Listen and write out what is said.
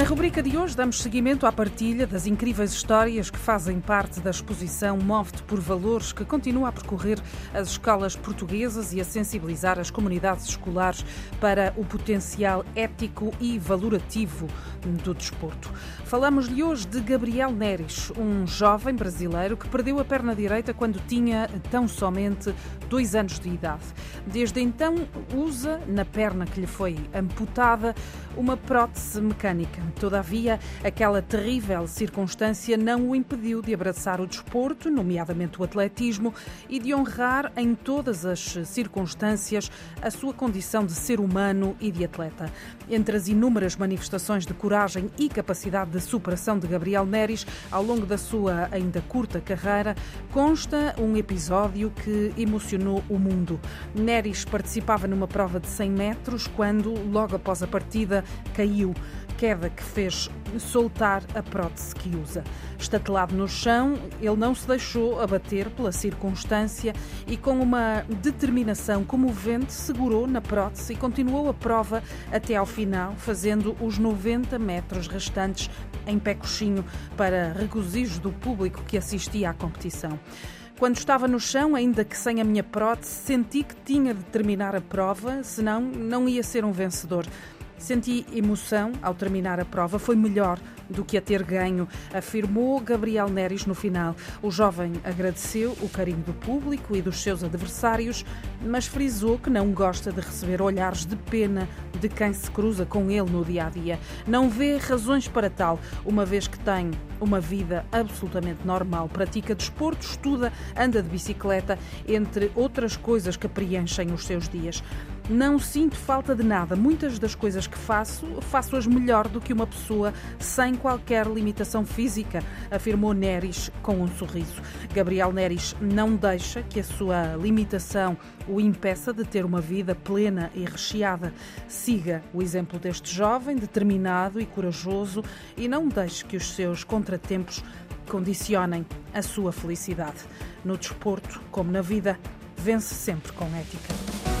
Na rubrica de hoje damos seguimento à partilha das incríveis histórias que fazem parte da exposição Move-te por Valores, que continua a percorrer as escolas portuguesas e a sensibilizar as comunidades escolares para o potencial ético e valorativo do desporto. Falamos-lhe hoje de Gabriel Neres, um jovem brasileiro que perdeu a perna direita quando tinha tão somente dois anos de idade. Desde então usa, na perna que lhe foi amputada, uma prótese mecânica. Todavia, aquela terrível circunstância não o impediu de abraçar o desporto, nomeadamente o atletismo, e de honrar em todas as circunstâncias a sua condição de ser humano e de atleta. Entre as inúmeras manifestações de coragem e capacidade de superação de Gabriel Neres ao longo da sua ainda curta carreira, consta um episódio que emocionou o mundo. Neres participava numa prova de 100 metros quando, logo após a partida, caiu queda que fez soltar a prótese que usa. Estatelado no chão, ele não se deixou abater pela circunstância e, com uma determinação comovente, segurou na prótese e continuou a prova até ao final, fazendo os 90 metros restantes em pé coxinho para regozijo do público que assistia à competição. Quando estava no chão, ainda que sem a minha prótese, senti que tinha de terminar a prova, senão não ia ser um vencedor. Senti emoção ao terminar a prova, foi melhor do que a ter ganho, afirmou Gabriel Neres no final. O jovem agradeceu o carinho do público e dos seus adversários, mas frisou que não gosta de receber olhares de pena de quem se cruza com ele no dia a dia. Não vê razões para tal, uma vez que tem uma vida absolutamente normal, pratica desporto, estuda, anda de bicicleta, entre outras coisas que preenchem os seus dias. Não sinto falta de nada. Muitas das coisas que faço, faço-as melhor do que uma pessoa sem qualquer limitação física, afirmou Neres com um sorriso. Gabriel Neres não deixa que a sua limitação o impeça de ter uma vida plena e recheada. Siga o exemplo deste jovem, determinado e corajoso, e não deixe que os seus contratempos condicionem a sua felicidade. No desporto, como na vida, vence sempre com ética.